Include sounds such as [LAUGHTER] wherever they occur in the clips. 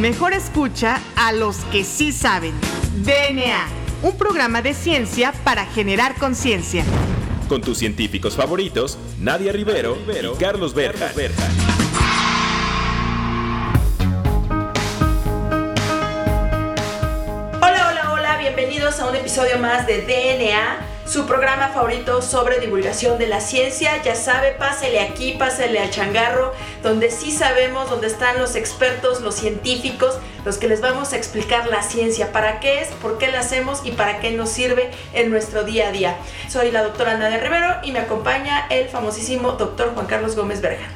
Mejor escucha a los que sí saben. DNA, un programa de ciencia para generar conciencia. Con tus científicos favoritos, Nadia Rivero, y Carlos Berja. Hola, hola, hola, bienvenidos a un episodio más de DNA, su programa favorito sobre divulgación de la ciencia. Ya sabe, pásele aquí, pásele al changarro, donde sí sabemos, donde están los expertos, los científicos, los que les vamos a explicar la ciencia, para qué es, por qué la hacemos y para qué nos sirve en nuestro día a día. Soy la doctora Nadia Rivero y me acompaña el famosísimo doctor Juan Carlos Gómez Berga.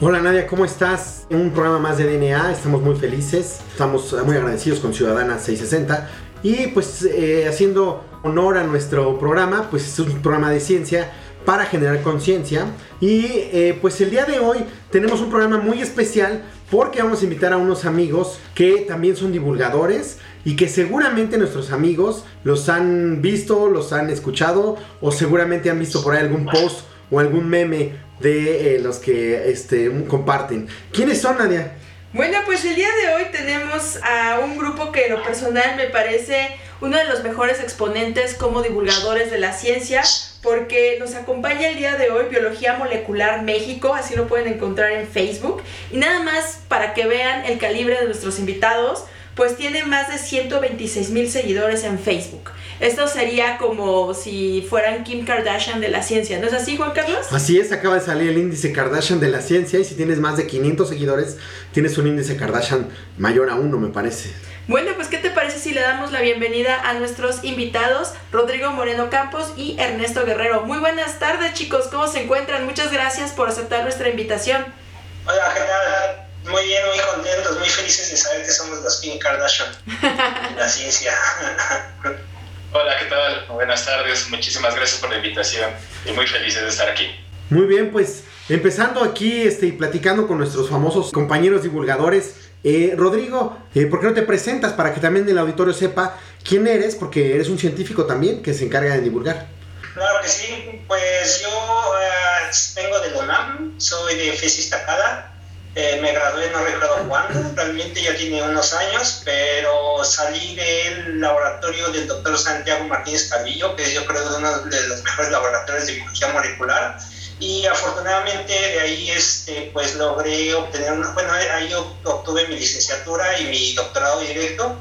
Hola Nadia, ¿cómo estás? En un programa más de DNA, estamos muy felices, estamos muy agradecidos con Ciudadana 660 y pues eh, haciendo honor a nuestro programa, pues es un programa de ciencia para generar conciencia y eh, pues el día de hoy tenemos un programa muy especial porque vamos a invitar a unos amigos que también son divulgadores y que seguramente nuestros amigos los han visto, los han escuchado o seguramente han visto por ahí algún post o algún meme de eh, los que este, comparten. ¿Quiénes son, Nadia? Bueno, pues el día de hoy tenemos a un grupo que en lo personal me parece uno de los mejores exponentes como divulgadores de la ciencia, porque nos acompaña el día de hoy Biología Molecular México, así lo pueden encontrar en Facebook. Y nada más para que vean el calibre de nuestros invitados, pues tiene más de 126 mil seguidores en Facebook. Esto sería como si fueran Kim Kardashian de la ciencia, ¿no es así, Juan Carlos? Así es, acaba de salir el índice Kardashian de la ciencia y si tienes más de 500 seguidores, tienes un índice Kardashian mayor a uno, me parece. Bueno, pues ¿qué te parece si le damos la bienvenida a nuestros invitados, Rodrigo Moreno Campos y Ernesto Guerrero? Muy buenas tardes, chicos, ¿cómo se encuentran? Muchas gracias por aceptar nuestra invitación. Hola, ¿qué tal? Muy bien, muy contentos, muy felices de saber que somos los Kim Kardashian [LAUGHS] la ciencia. [LAUGHS] Hola, ¿qué tal? Buenas tardes, muchísimas gracias por la invitación y muy felices de estar aquí. Muy bien, pues empezando aquí este, y platicando con nuestros famosos compañeros divulgadores. Eh, Rodrigo, eh, ¿por qué no te presentas para que también el auditorio sepa quién eres? Porque eres un científico también que se encarga de divulgar. Claro que sí, pues yo eh, vengo de UNAM, soy de FES Iztacala, eh, me gradué, no recuerdo cuándo, realmente ya tiene unos años, pero salí del laboratorio del doctor Santiago Martínez Calvillo, que yo creo es uno de los mejores laboratorios de biología molecular, y afortunadamente de ahí este, pues logré obtener, una, bueno, ahí obtuve mi licenciatura y mi doctorado directo,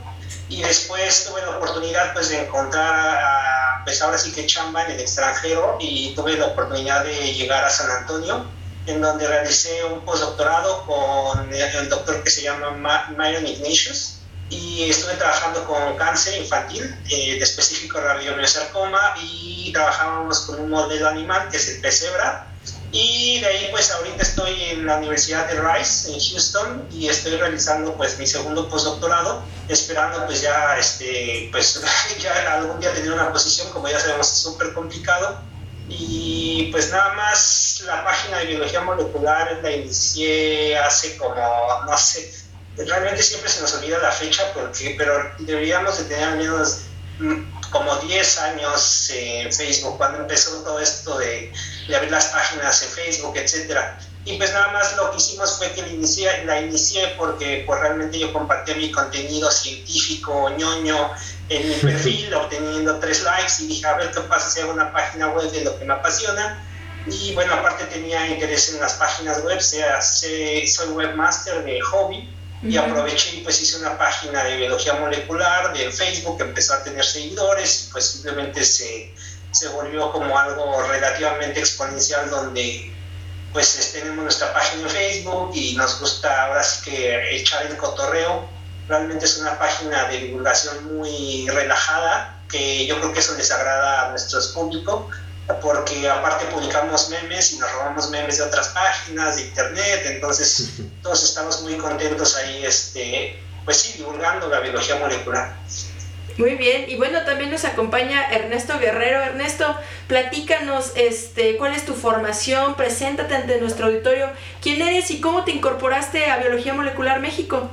y después tuve la oportunidad pues de encontrar a, pues ahora sí que chamba en el extranjero y tuve la oportunidad de llegar a San Antonio en donde realicé un postdoctorado con el doctor que se llama Myron Ignatius y estuve trabajando con cáncer infantil, eh, de específico radiomiosarcoma y trabajábamos con un modelo animal que es el pesebra. Y de ahí pues ahorita estoy en la Universidad de Rice en Houston y estoy realizando pues mi segundo postdoctorado esperando pues ya este pues [LAUGHS] ya algún día tener una posición. Como ya sabemos es súper complicado. Y pues nada más la página de biología molecular la inicié hace como, no sé, realmente siempre se nos olvida la fecha, porque, pero deberíamos de tener al menos como 10 años en Facebook, cuando empezó todo esto de, de abrir las páginas en Facebook, etcétera. Y pues nada más lo que hicimos fue que la inicié, la inicié porque pues realmente yo compartí mi contenido científico, ñoño, en mi [LAUGHS] perfil, obteniendo tres likes y dije, a ver qué pasa si hago una página web de lo que me apasiona. Y bueno, aparte tenía interés en las páginas web, sea, soy webmaster de hobby y aproveché y pues hice una página de biología molecular de Facebook, empezó a tener seguidores y pues simplemente se, se volvió como algo relativamente exponencial donde pues tenemos nuestra página en Facebook y nos gusta ahora sí que echar el cotorreo. Realmente es una página de divulgación muy relajada, que yo creo que eso les agrada a nuestro público, porque aparte publicamos memes y nos robamos memes de otras páginas de internet, entonces [LAUGHS] todos estamos muy contentos ahí este, pues sí, divulgando la biología molecular. Muy bien, y bueno, también nos acompaña Ernesto Guerrero. Ernesto, platícanos este, cuál es tu formación, preséntate ante nuestro auditorio, quién eres y cómo te incorporaste a Biología Molecular México.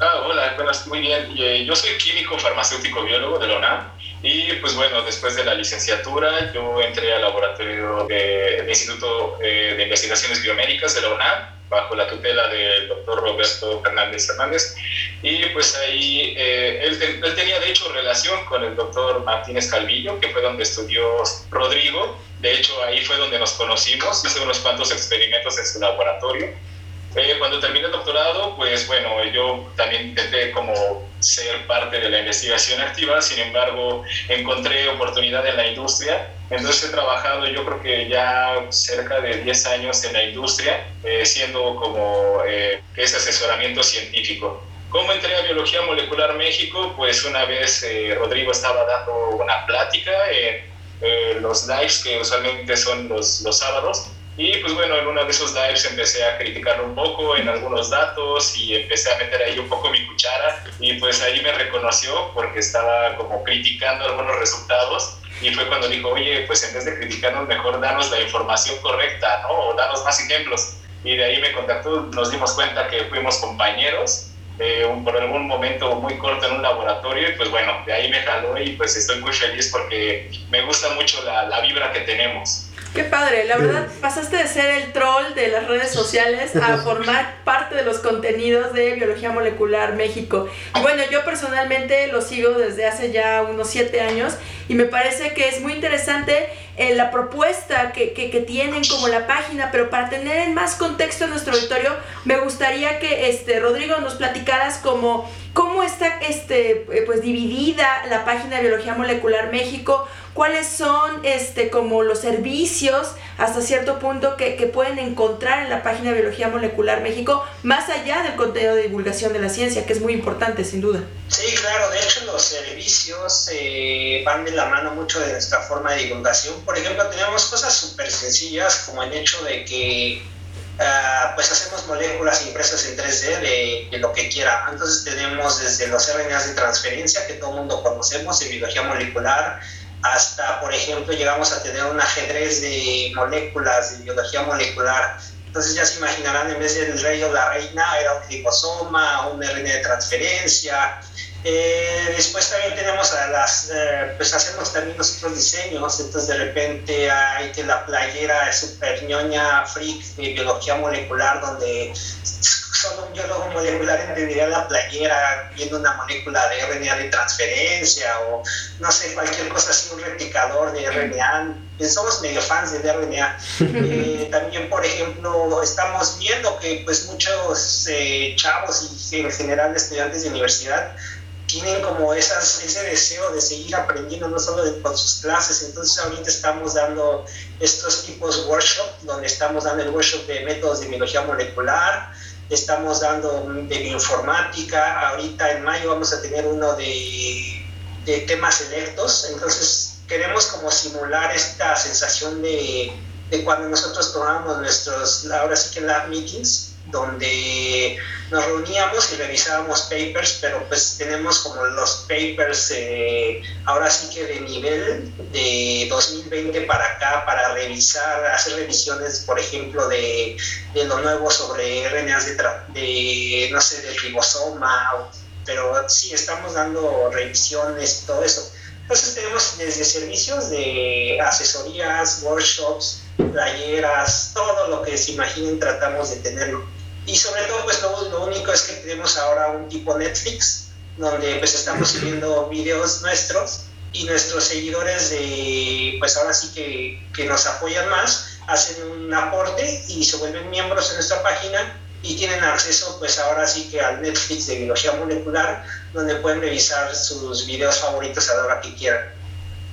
Ah, hola, buenas, muy bien. Eh, yo soy químico farmacéutico biólogo de la UNAM y pues bueno, después de la licenciatura yo entré al laboratorio del Instituto eh, de Investigaciones Biomédicas de la UNAM bajo la tutela del doctor Roberto Fernández Hernández. Y pues ahí eh, él, él, tenía de hecho relación con el doctor Martínez Calvillo, que fue donde estudió Rodrigo. De hecho, ahí fue donde nos conocimos, hice unos cuantos experimentos en su laboratorio. Eh, cuando terminé el doctorado, pues bueno, yo también intenté como ser parte de la investigación activa, sin embargo, encontré oportunidad en la industria. Entonces he trabajado yo creo que ya cerca de 10 años en la industria, eh, siendo como eh, ese asesoramiento científico. ¿Cómo entré a Biología Molecular México? Pues una vez eh, Rodrigo estaba dando una plática en los lives que usualmente son los, los sábados y pues bueno, en uno de esos lives empecé a criticarlo un poco en algunos datos y empecé a meter ahí un poco mi cuchara y pues ahí me reconoció porque estaba como criticando algunos resultados y fue cuando dijo, oye, pues en vez de criticarnos, mejor danos la información correcta, ¿no? O danos más ejemplos. Y de ahí me contactó, nos dimos cuenta que fuimos compañeros eh, un, por algún momento muy corto en un laboratorio y pues bueno, de ahí me jaló y pues estoy muy feliz porque me gusta mucho la, la vibra que tenemos. Qué padre, la verdad pasaste de ser el troll de las redes sociales a [LAUGHS] formar parte de los contenidos de Biología Molecular México. Y bueno, yo personalmente lo sigo desde hace ya unos siete años y me parece que es muy interesante eh, la propuesta que, que, que, tienen como la página, pero para tener en más contexto en nuestro auditorio, me gustaría que este, Rodrigo nos platicaras como cómo está este, eh, pues, dividida la página de Biología Molecular México, cuáles son este, como los servicios hasta cierto punto que, que, pueden encontrar en la página de Biología Molecular México, más allá del contenido de divulgación de la ciencia, que es muy importante, sin duda. Sí, claro, de hecho los servicios eh, van de la mano mucho de nuestra forma de divulgación. Por ejemplo, tenemos cosas súper sencillas como el hecho de que Uh, pues hacemos moléculas impresas en 3D de, de, lo que quiera. Entonces tenemos desde los RNAs de transferencia que todo el mundo conocemos en biología molecular, hasta, por ejemplo, llegamos a tener un ajedrez de moléculas de biología molecular. Entonces ya se imaginarán, en vez del rey o la reina, era un ribosoma, un RNA de transferencia. Eh, después también tenemos a las, eh, pues hacemos también nosotros diseños, entonces de repente hay que la playera es super ñoña, freak de biología molecular, donde solo un biólogo molecular entendería la playera viendo una molécula de RNA de transferencia o no sé, cualquier cosa así, un replicador de RNA. Somos medio fans del RNA. [LAUGHS] Eh, también, por ejemplo, estamos viendo que pues muchos eh, chavos y en general estudiantes de universidad tienen como esas, ese deseo de seguir aprendiendo, no solo de, con sus clases. Entonces ahorita estamos dando estos tipos de workshop, donde estamos dando el workshop de métodos de biología molecular, estamos dando de bioinformática, ahorita en mayo vamos a tener uno de, de temas electos, entonces queremos como simular esta sensación de, de cuando nosotros tomamos nuestros, ahora sí que lab meetings, donde nos reuníamos y revisábamos papers, pero pues tenemos como los papers eh, ahora sí que de nivel de 2020 para acá, para revisar, hacer revisiones, por ejemplo, de, de lo nuevo sobre RNAs de, no sé, del ribosoma, pero sí, estamos dando revisiones, todo eso. Entonces tenemos desde servicios de asesorías, workshops, playeras, todo lo que se imaginen tratamos de tenerlo y sobre todo, pues lo, lo, único es que tenemos ahora un tipo Netflix, donde pues estamos subiendo videos nuestros y nuestros seguidores de, pues ahora sí que, que nos apoyan más, hacen un aporte y se vuelven miembros en nuestra página y tienen acceso pues ahora sí que al Netflix de biología molecular, donde pueden revisar sus videos favoritos a la hora que quieran.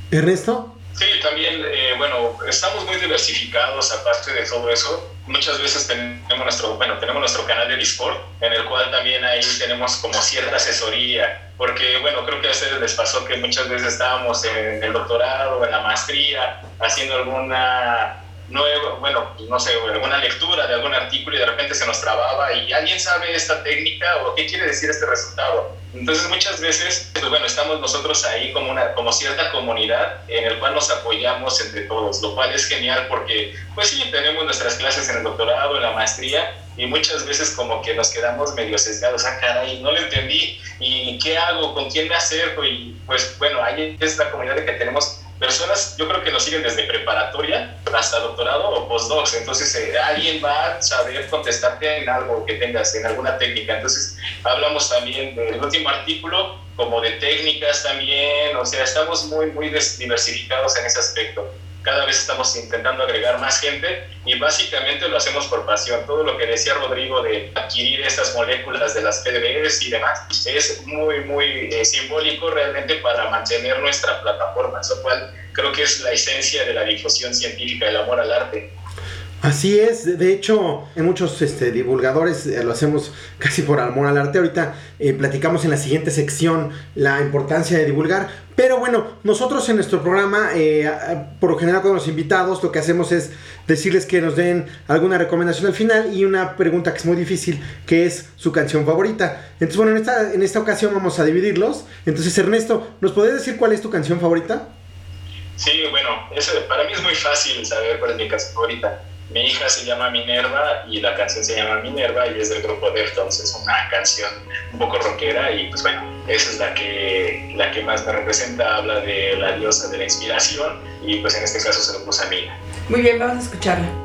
Ernesto. Sí, también, eh, bueno, estamos muy diversificados aparte de todo eso. Muchas veces tenemos nuestro, bueno, tenemos nuestro canal de Discord, en el cual también ahí tenemos como cierta asesoría, porque, bueno, creo que a ustedes les pasó que muchas veces estábamos en el doctorado, en la maestría, haciendo alguna nuevo, bueno, pues, no sé, alguna lectura de algún artículo y de repente se nos trababa y alguien sabe esta técnica o qué quiere decir este resultado. Entonces muchas veces, pues bueno, estamos nosotros ahí como, una, como cierta comunidad en el cual nos apoyamos entre todos, lo cual es genial porque pues sí, tenemos nuestras clases en el doctorado, en la maestría y muchas veces como que nos quedamos medio sesgados, ah, caray, no lo entendí y qué hago, con quién me acerco y pues bueno, ahí es la comunidad que tenemos personas, yo creo que nos siguen desde preparatoria hasta doctorado o postdocs, entonces eh, alguien va a saber contestarte en algo que tengas, en alguna técnica. Entonces hablamos también del último artículo como de técnicas también, o sea, estamos muy, muy diversificados en ese aspecto cada vez estamos intentando agregar más gente y básicamente lo hacemos por pasión. Todo lo que decía Rodrigo de adquirir estas moléculas de las PDBs y demás es muy, muy eh, simbólico realmente para mantener nuestra plataforma, lo cual creo que es la esencia de la difusión científica, el amor al arte. Así es, de hecho, en muchos este, divulgadores eh, lo hacemos casi por amor al arte. Ahorita eh, platicamos en la siguiente sección la importancia de divulgar. Pero bueno, nosotros en nuestro programa, eh, por lo general con los invitados, lo que hacemos es decirles que nos den alguna recomendación al final y una pregunta que es muy difícil, que es su canción favorita. Entonces, bueno, en esta, en esta ocasión vamos a dividirlos. Entonces, Ernesto, ¿nos podés decir cuál es tu canción favorita? Sí, bueno, eso para mí es muy fácil saber cuál es mi canción favorita. Mi hija se llama Minerva y la canción se llama Minerva y es del grupo Deftones, es una canción un poco rockera y pues bueno, esa es la que, la que más me representa, habla de la diosa de la inspiración y pues en este caso se lo puse a mí. Muy bien, vamos a escucharla.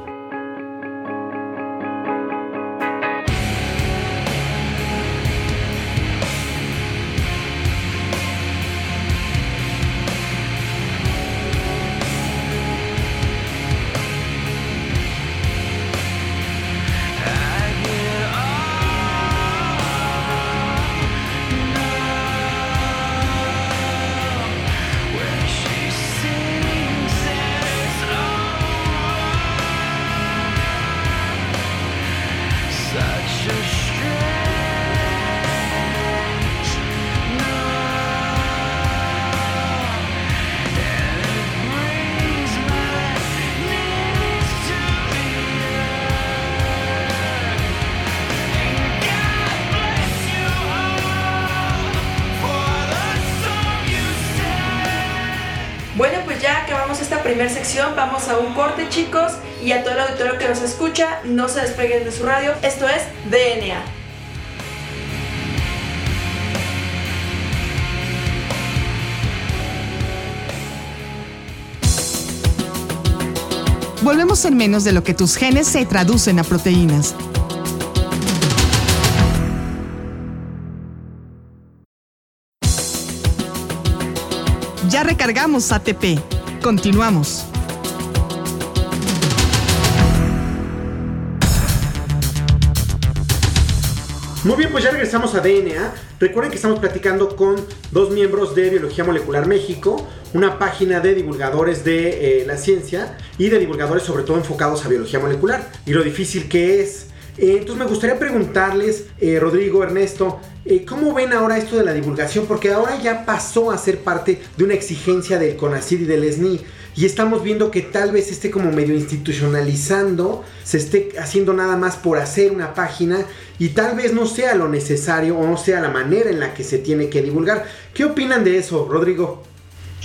Primera sección. Vamos a un corte, chicos. Y a todo el auditorio que nos escucha, no se despeguen de su radio. Esto es DNA. Volvemos en menos de lo que tus genes se traducen a proteínas. Ya recargamos ATP. Continuamos. Muy bien, pues ya regresamos a DNA. Recuerden que estamos platicando con dos miembros de Biología Molecular México, una página de divulgadores de eh, la ciencia y de divulgadores sobre todo enfocados a biología molecular y lo difícil que es. Eh, entonces me gustaría preguntarles, eh, Rodrigo, Ernesto, ¿cómo ven ahora esto de la divulgación? Porque ahora ya pasó a ser parte de una exigencia del CONACYT y del SNI y estamos viendo que tal vez esté como medio institucionalizando, se esté haciendo nada más por hacer una página y tal vez no sea lo necesario o no sea la manera en la que se tiene que divulgar. ¿Qué opinan de eso, Rodrigo?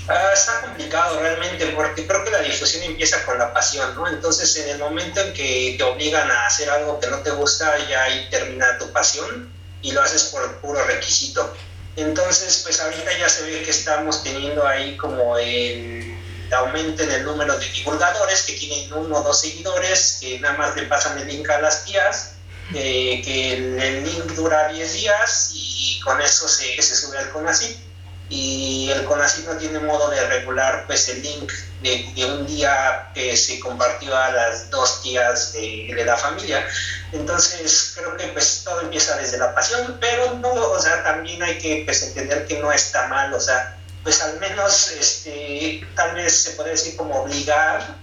Ah, está complicado realmente porque creo que la difusión empieza con la pasión, ¿no? Entonces en el momento en que te obligan a hacer algo que no te gusta, ya ahí termina tu pasión y lo haces por puro requisito. Entonces, pues ahorita ya se ve que estamos teniendo ahí como el aumenten el número de divulgadores que tienen uno o dos seguidores, que nada más le pasan el link a las tías, eh, que el, link dura 10 días y con eso se, se sube al CONACYT. Y el CONACYT no tiene modo de regular pues el link de, de un día que se compartió a las dos tías de, de, la familia. Entonces creo que pues todo empieza desde la pasión, pero no, o sea, también hay que pues, entender que no está mal, o sea, pues al menos este, tal vez se puede decir como obligar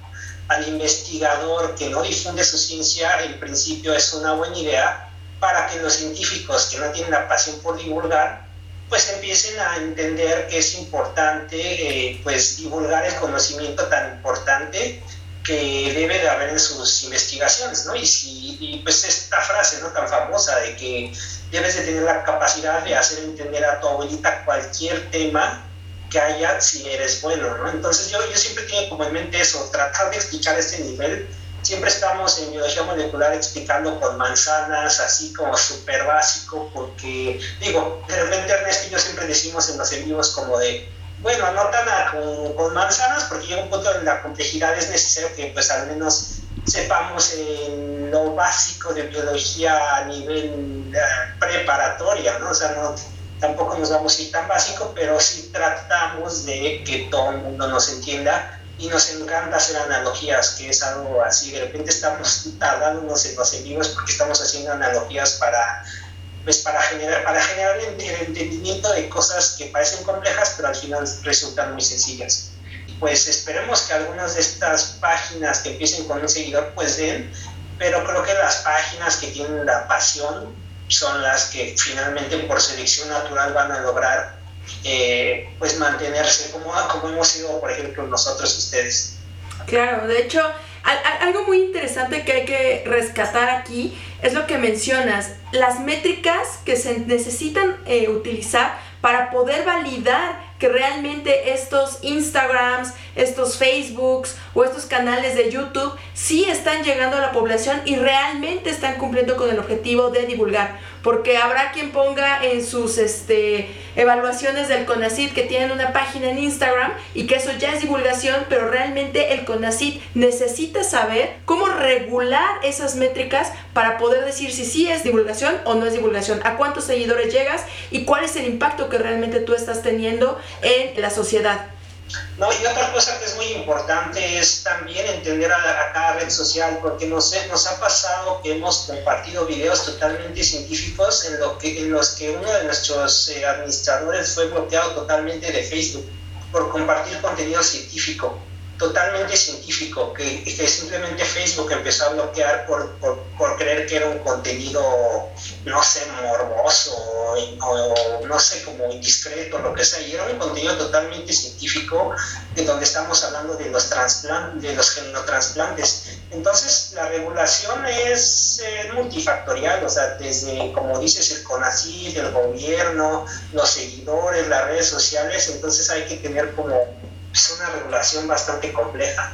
al investigador que no difunde su ciencia, en principio es una buena idea para que los científicos que no tienen la pasión por divulgar, pues empiecen a entender que es importante eh, pues divulgar el conocimiento tan importante que debe de haber en sus investigaciones, ¿no? Y, si, y pues esta frase, ¿no? Tan famosa de que debes de tener la capacidad de hacer entender a tu abuelita cualquier tema que haya si eres bueno, ¿no? Entonces yo, yo siempre tengo como en mente eso, tratar de explicar este nivel. Siempre estamos en biología molecular explicando con manzanas, así como súper básico, porque, digo, de repente Ernesto y yo siempre decimos en los en como de, bueno, no tan con, manzanas, porque llega un punto en la complejidad es necesario que pues al menos sepamos en lo básico de biología a nivel uh, preparatoria, ¿no? O sea, no, tampoco nos vamos a ir tan básico, pero sí tratamos de que todo el mundo nos entienda y nos encanta hacer analogías, que es algo así, de repente estamos tardándonos en los porque estamos haciendo analogías para pues para generar, para generar el, entendimiento de cosas que parecen complejas, pero al final resultan muy sencillas. Pues esperemos que algunas de estas páginas que empiecen con un seguidor pues den, pero creo que las páginas que tienen la pasión son las que finalmente por selección natural van a lograr eh, pues mantenerse como, como hemos sido, por ejemplo, nosotros ustedes. Claro, de hecho, algo muy interesante que hay que rescatar aquí es lo que mencionas, las métricas que se necesitan eh, utilizar para poder validar que realmente estos Instagrams, estos Facebooks o estos canales de YouTube sí están llegando a la población y realmente están cumpliendo con el objetivo de divulgar. Porque habrá quien ponga en sus este, evaluaciones del CONACID que tienen una página en Instagram y que eso ya es divulgación, pero realmente el CONACID necesita saber cómo regular esas métricas para poder decir si sí es divulgación o no es divulgación, a cuántos seguidores llegas y cuál es el impacto que realmente tú estás teniendo en la sociedad. No, y otra cosa que es muy importante es también entender a, cada red social, porque nos, ha pasado que hemos compartido videos totalmente científicos en los que uno de nuestros eh, administradores fue bloqueado totalmente de Facebook por compartir contenido científico totalmente científico que, que, simplemente Facebook empezó a bloquear por, por, por, creer que era un contenido, no sé, morboso o, no sé, como indiscreto, lo que sea. Y era un contenido totalmente científico de donde estamos hablando de los, de los genotransplantes. Entonces, la regulación es eh, multifactorial, o sea, desde, como dices, el CONACYT, el gobierno, los seguidores, las redes sociales, entonces hay que tener como es una regulación bastante compleja,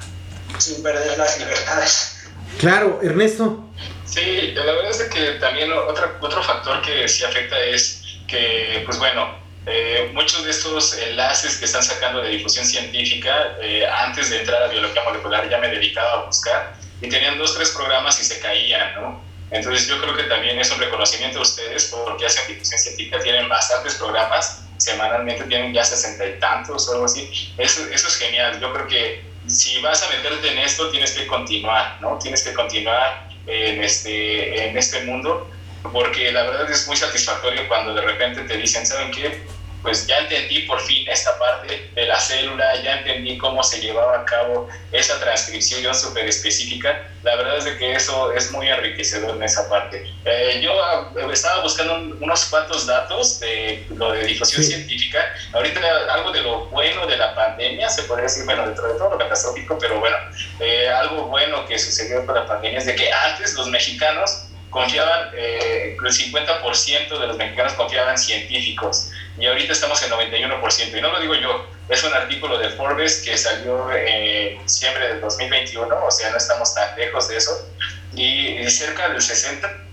sin perder las libertades. Claro, Ernesto. Sí, la verdad es que también otro, otro factor que sí afecta es que, pues bueno, eh, muchos de estos enlaces que están sacando de difusión científica, eh, antes de entrar a biología molecular ya me dedicaba a buscar y tenían dos, tres programas y se caían, ¿no? Entonces yo creo que también es un reconocimiento a ustedes porque hacen difusión científica, tienen bastantes programas semanalmente tienen ya sesenta y tantos o algo así. Eso, eso es genial. Yo creo que si vas a meterte en esto, tienes que continuar, ¿no? Tienes que continuar en este, en este mundo, porque la verdad es muy satisfactorio cuando de repente te dicen, ¿saben qué? Pues ya entendí por fin esta parte de la célula, ya entendí cómo se llevaba a cabo esa transcripción súper específica. La verdad es de que eso es muy enriquecedor en esa parte. Eh, yo ah, estaba buscando unos cuantos datos de lo de difusión científica. Ahorita algo de lo bueno de la pandemia, se podría decir, bueno, dentro de todo lo catastrófico, pero bueno, eh, algo bueno que sucedió con la pandemia es de que antes los mexicanos confiaban, eh, el 50% de los mexicanos confiaban en científicos y ahorita estamos en 91%. Y no lo digo yo, es un artículo de Forbes que salió en diciembre del 2021, o sea, no estamos tan lejos de eso. Y cerca del 60%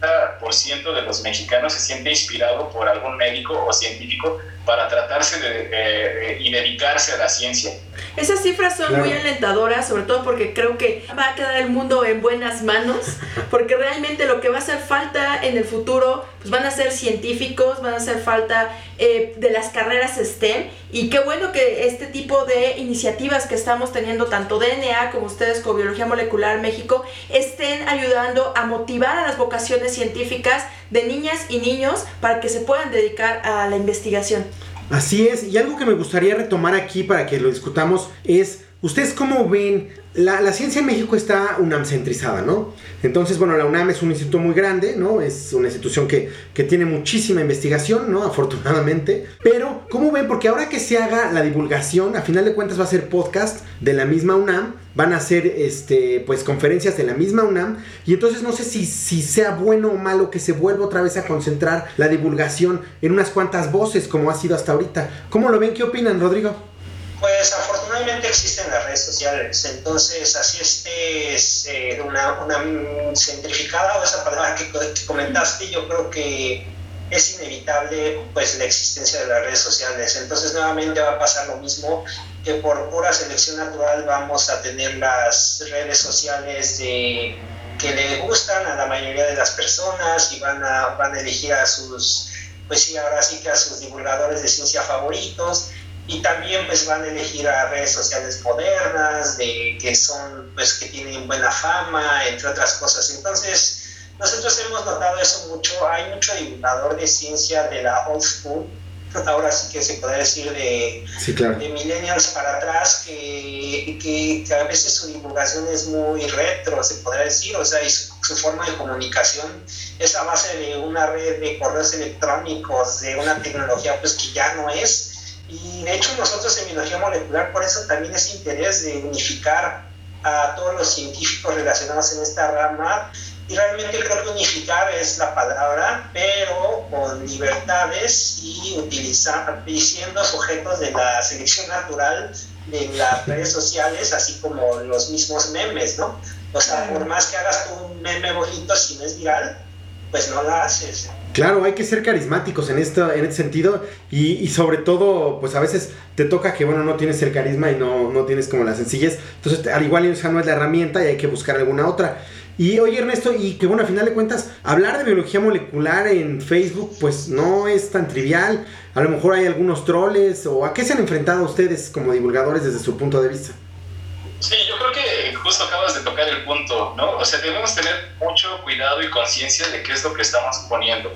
de los mexicanos se siente inspirado por algún médico o científico para tratarse de, y dedicarse a la ciencia. Esas cifras son muy alentadoras, sobre todo porque creo que va a quedar el mundo en buenas manos, porque realmente lo que va a hacer falta en el futuro pues van a ser científicos, van a hacer falta eh, de las carreras STEM y qué bueno que este tipo de iniciativas que estamos teniendo, tanto DNA como ustedes con Biología Molecular México, estén ayudando a motivar a las vocaciones científicas de niñas y niños para que se puedan dedicar a la investigación. Así es, y algo que me gustaría retomar aquí para que lo discutamos es, ¿ustedes cómo ven la, la ciencia en México está UNAM centrizada, ¿no? Entonces, bueno, la UNAM es un instituto muy grande, ¿no? Es una institución que, que tiene muchísima investigación, ¿no? Afortunadamente. Pero, ¿cómo ven? Porque ahora que se haga la divulgación, a final de cuentas va a ser podcast de la misma UNAM, van a ser, este, pues, conferencias de la misma UNAM, y entonces no sé si, si sea bueno o malo que se vuelva otra vez a concentrar la divulgación en unas cuantas voces, como ha sido hasta ahorita. ¿Cómo lo ven? ¿Qué opinan, Rodrigo? Pues afortunadamente existen las redes sociales, entonces así estés eh, una, una centrificada o esa palabra que, que comentaste, yo creo que es inevitable pues la existencia de las redes sociales. Entonces nuevamente va a pasar lo mismo que por pura selección natural vamos a tener las redes sociales de, que le gustan a la mayoría de las personas y van a, van a elegir a sus, pues sí, ahora sí que a sus divulgadores de ciencia favoritos y también pues van a elegir a redes sociales modernas, de, que son, pues que tienen buena fama, entre otras cosas. Entonces, nosotros hemos notado eso mucho, hay mucho divulgador de ciencia de la old school, [LAUGHS] ahora sí que se puede decir de, Sí, claro. de millennials para atrás, que, que, que a veces su divulgación es muy retro, se podría decir, o sea, y su, su forma de comunicación es a base de una red de correos electrónicos, de una tecnología pues que ya no es, y de hecho nosotros en biología molecular por eso también es interés de unificar a todos los científicos relacionados en esta rama y realmente creo que unificar es la palabra, pero con libertades y utilizando, y siendo sujetos de la selección natural de las [LAUGHS] redes sociales, así como los mismos memes, ¿no? O sea, por más que hagas tú un meme bonito, si no es viral, pues no la haces. Claro, hay que ser carismáticos en esto, en este sentido y, sobre todo, pues a veces te toca que, bueno, no tienes el carisma y no, no tienes como la sencillez, entonces al igual esa no es la herramienta y hay que buscar alguna otra. Y oye Ernesto, y que bueno, a final de cuentas, hablar de biología molecular en Facebook, pues no es tan trivial, a lo mejor hay algunos troles, o a qué se han enfrentado ustedes como divulgadores desde su punto de vista. Sí, yo creo que justo acabas de tocar el punto, ¿no? O sea, debemos tener mucho cuidado y conciencia de qué es lo que estamos poniendo,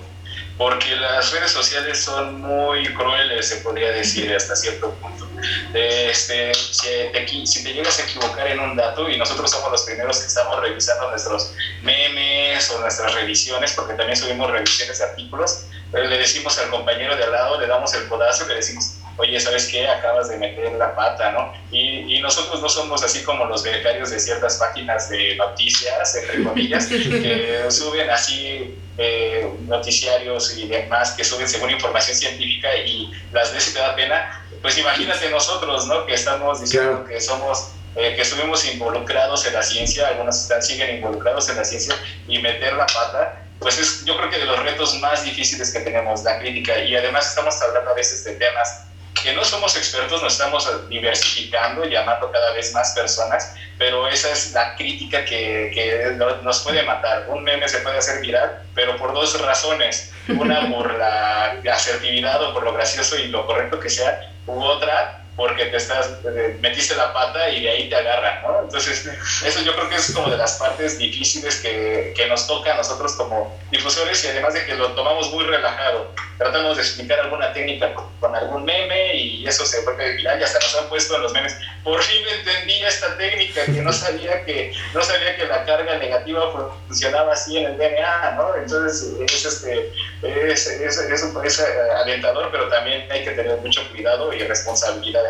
porque las redes sociales son muy crueles, se podría decir, hasta cierto punto. Este, si, te, si te llegas a equivocar en un dato, y nosotros somos los primeros que estamos revisando nuestros memes o nuestras revisiones, porque también subimos revisiones de artículos, pero le decimos al compañero de al lado, le damos el codazo, le decimos, oye, ¿sabes qué? Acabas de meter la pata, ¿no? Y, y nosotros no somos así como los becarios de ciertas páginas de noticias, entre comillas, [LAUGHS] que suben así eh, noticiarios y demás, que suben según información científica y las ves y te da pena. Pues imagínate nosotros, ¿no? Que estamos diciendo que somos eh, que estuvimos involucrados en la ciencia, algunos están, siguen involucrados en la ciencia y meter la pata, pues es yo creo que de los retos más difíciles que tenemos, la crítica, y además estamos hablando a veces de temas que no somos expertos, nos estamos diversificando, llamando cada vez más personas, pero esa es la crítica que, que no- nos puede matar. Un meme se puede hacer viral, pero por dos razones. Una por la asertividad o por lo gracioso y lo correcto que sea, u otra porque te estás, eh, metiste la pata y de ahí te agarran, ¿no? Entonces, eso yo creo que es como de las partes difíciles que, que nos toca a nosotros como difusores y además de que lo tomamos muy relajado. Tratamos de explicar alguna técnica con, algún meme y eso se vuelve viral y hasta nos han puesto en los memes. Por fin entendí esta técnica que no sabía que, no sabía que la carga negativa funcionaba así en el DNA, ¿no? Entonces, es, este, es, es, es, un- es, eh, alentador, pero también hay que tener mucho cuidado y responsabilidad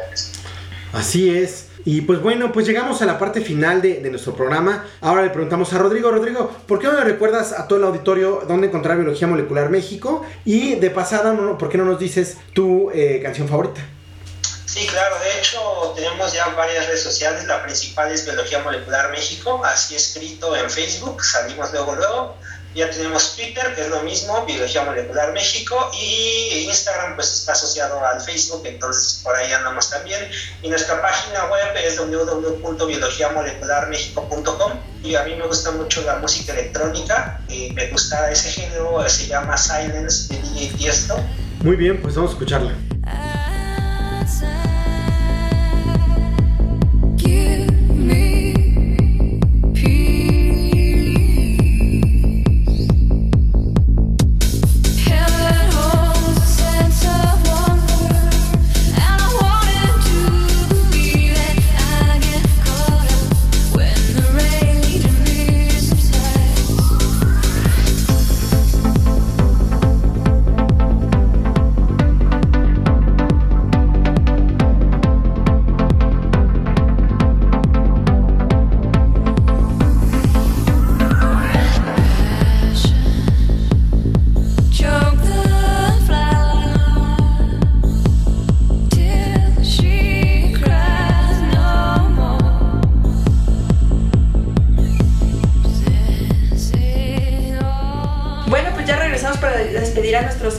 Así es. Y pues bueno, pues llegamos a la parte final de, de nuestro programa. Ahora le preguntamos a Rodrigo, Rodrigo, ¿por qué no le recuerdas a todo el auditorio dónde encontrar Biología Molecular México? Y de pasada, no- ¿por qué no nos dices tu eh, canción favorita? Sí, claro, de hecho tenemos ya varias redes sociales, la principal es Biología Molecular México, así escrito en Facebook, salimos luego luego, ya tenemos Twitter, que es lo mismo, Biología Molecular México, y Instagram pues está asociado al Facebook, entonces por ahí andamos también, y nuestra página web es www.biologiamolecularmexico.com, y a mí me gusta mucho la música electrónica, y me gusta ese género, se llama Silence de DJ Tiesto, Muy bien, pues vamos a escucharla.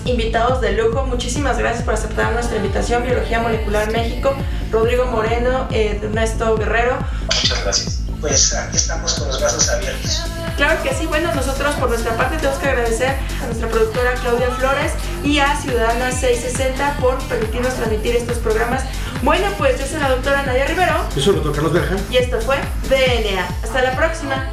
Invitados de lujo. Muchísimas gracias por aceptar nuestra invitación. Biología Molecular México, Rodrigo Moreno, eh, Ernesto Guerrero. Muchas gracias. Pues aquí estamos con los brazos abiertos. Claro que sí, bueno, nosotros por nuestra parte tenemos que agradecer a nuestra productora Claudia Flores y a Ciudadana 660 por permitirnos transmitir estos programas. Bueno, pues yo soy la doctora Nadia Rivero Yo soy el doctor Carlos Berja. y esto fue DNA. Hasta la próxima.